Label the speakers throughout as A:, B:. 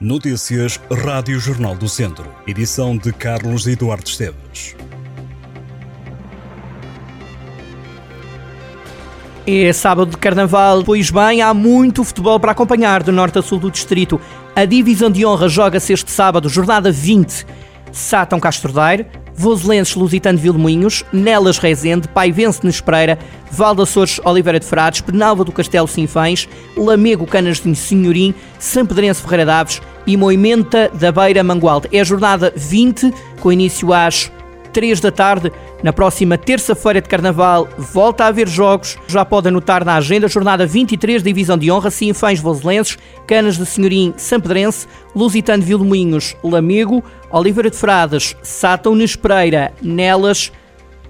A: Notícias Rádio Jornal do Centro. Edição de Carlos Eduardo Esteves.
B: É sábado de carnaval, pois bem, há muito futebol para acompanhar do norte a sul do distrito. A divisão de honra joga-se este sábado, jornada 20. Sátão Castordeiro, Voselenses Lusitano de Vilmoinhos, Nelas Rezende, Paivense Nespreira, Val Açores Oliveira de Frades, Penalva do Castelo Sinfães, Lamego Canas de Senhorim, São Pedrense Ferreira Daves e Moimenta da Beira Mangualde. É a jornada 20, com início às 3 da tarde. Na próxima terça-feira de Carnaval volta a haver jogos. Já pode anotar na agenda jornada 23 da Divisão de Honra, Sinfães Voselenses, Canas de Senhorim Sampedrense, Lusitano de Vilmoinhos Lamego, Oliveira de Frades, Sátão Nespreira, Nelas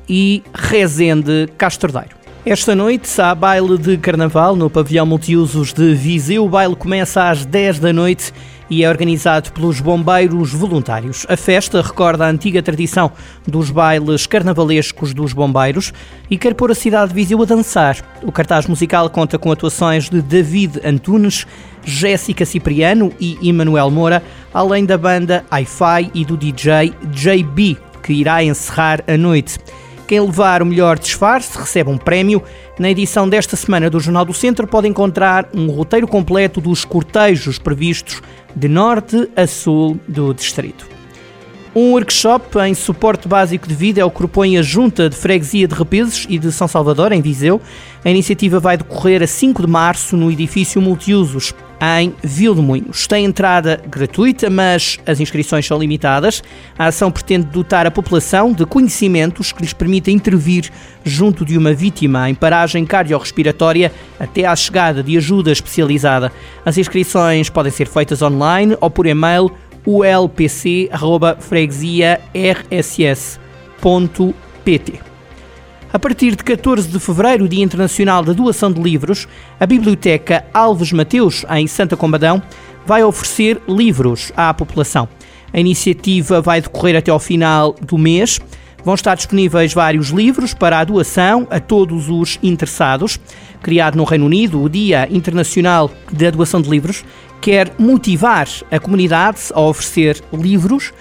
B: e Rezende Castordeiro. Esta noite há baile de carnaval no pavilhão multiusos de Viseu. O baile começa às 10 da noite e é organizado pelos bombeiros voluntários. A festa recorda a antiga tradição dos bailes carnavalescos dos bombeiros e quer pôr a cidade de Viseu a dançar. O cartaz musical conta com atuações de David Antunes, Jéssica Cipriano e Emanuel Moura, além da banda Hi-Fi e do DJ JB, que irá encerrar a noite. Quem levar o melhor disfarce recebe um prémio. Na edição desta semana do Jornal do Centro pode encontrar um roteiro completo dos cortejos previstos de norte a sul do distrito. Um workshop em suporte básico de vida é o que propõe a Junta de Freguesia de Repeses e de São Salvador, em Viseu. A iniciativa vai decorrer a 5 de março no edifício multiusos em Vilmoinhos. Tem entrada gratuita, mas as inscrições são limitadas. A ação pretende dotar a população de conhecimentos que lhes permitam intervir junto de uma vítima em paragem cardiorrespiratória até à chegada de ajuda especializada. As inscrições podem ser feitas online ou por e-mail ulpc.freguesiarss.pt. A partir de 14 de fevereiro, Dia Internacional da Doação de Livros, a Biblioteca Alves Mateus, em Santa Combadão, vai oferecer livros à população. A iniciativa vai decorrer até ao final do mês. Vão estar disponíveis vários livros para a doação a todos os interessados. Criado no Reino Unido, o Dia Internacional da Doação de Livros quer motivar a comunidade a oferecer livros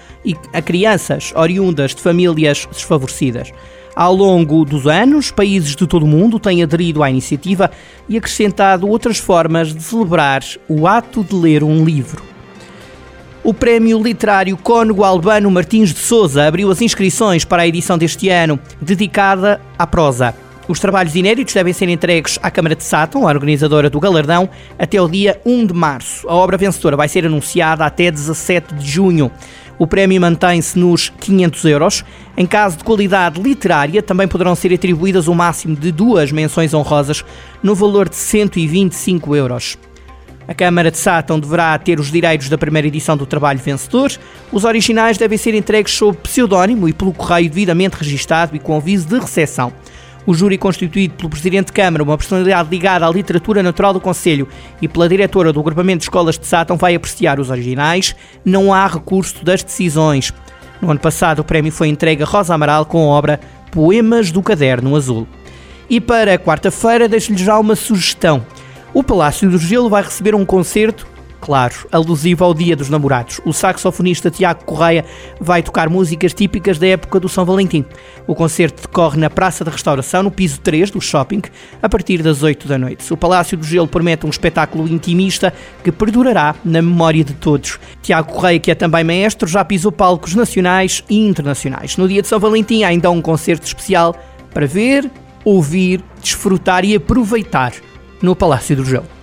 B: a crianças oriundas de famílias desfavorecidas. Ao longo dos anos, países de todo o mundo têm aderido à iniciativa e acrescentado outras formas de celebrar o ato de ler um livro. O Prémio Literário Cônego Albano Martins de Souza abriu as inscrições para a edição deste ano, dedicada à prosa. Os trabalhos inéditos devem ser entregues à Câmara de Sátão, a organizadora do galardão, até o dia 1 de março. A obra vencedora vai ser anunciada até 17 de junho. O prémio mantém-se nos 500 euros. Em caso de qualidade literária, também poderão ser atribuídas o máximo de duas menções honrosas, no valor de 125 euros. A Câmara de Sátão deverá ter os direitos da primeira edição do trabalho vencedor. Os originais devem ser entregues sob pseudónimo e pelo correio devidamente registado e com aviso de recepção. O júri, constituído pelo Presidente de Câmara, uma personalidade ligada à literatura natural do Conselho, e pela diretora do Agrupamento de Escolas de Sátão, vai apreciar os originais. Não há recurso das decisões. No ano passado, o prémio foi entregue a Rosa Amaral com a obra Poemas do Caderno Azul. E para quarta-feira, deixo-lhe já uma sugestão. O Palácio do Gelo vai receber um concerto, claro, alusivo ao Dia dos Namorados. O saxofonista Tiago Correia vai tocar músicas típicas da época do São Valentim. O concerto decorre na Praça da Restauração, no piso 3 do shopping, a partir das 8 da noite. O Palácio do Gelo promete um espetáculo intimista que perdurará na memória de todos. Tiago Correia, que é também maestro, já pisou palcos nacionais e internacionais. No dia de São Valentim há ainda um concerto especial para ver, ouvir, desfrutar e aproveitar no Palácio do Gelo.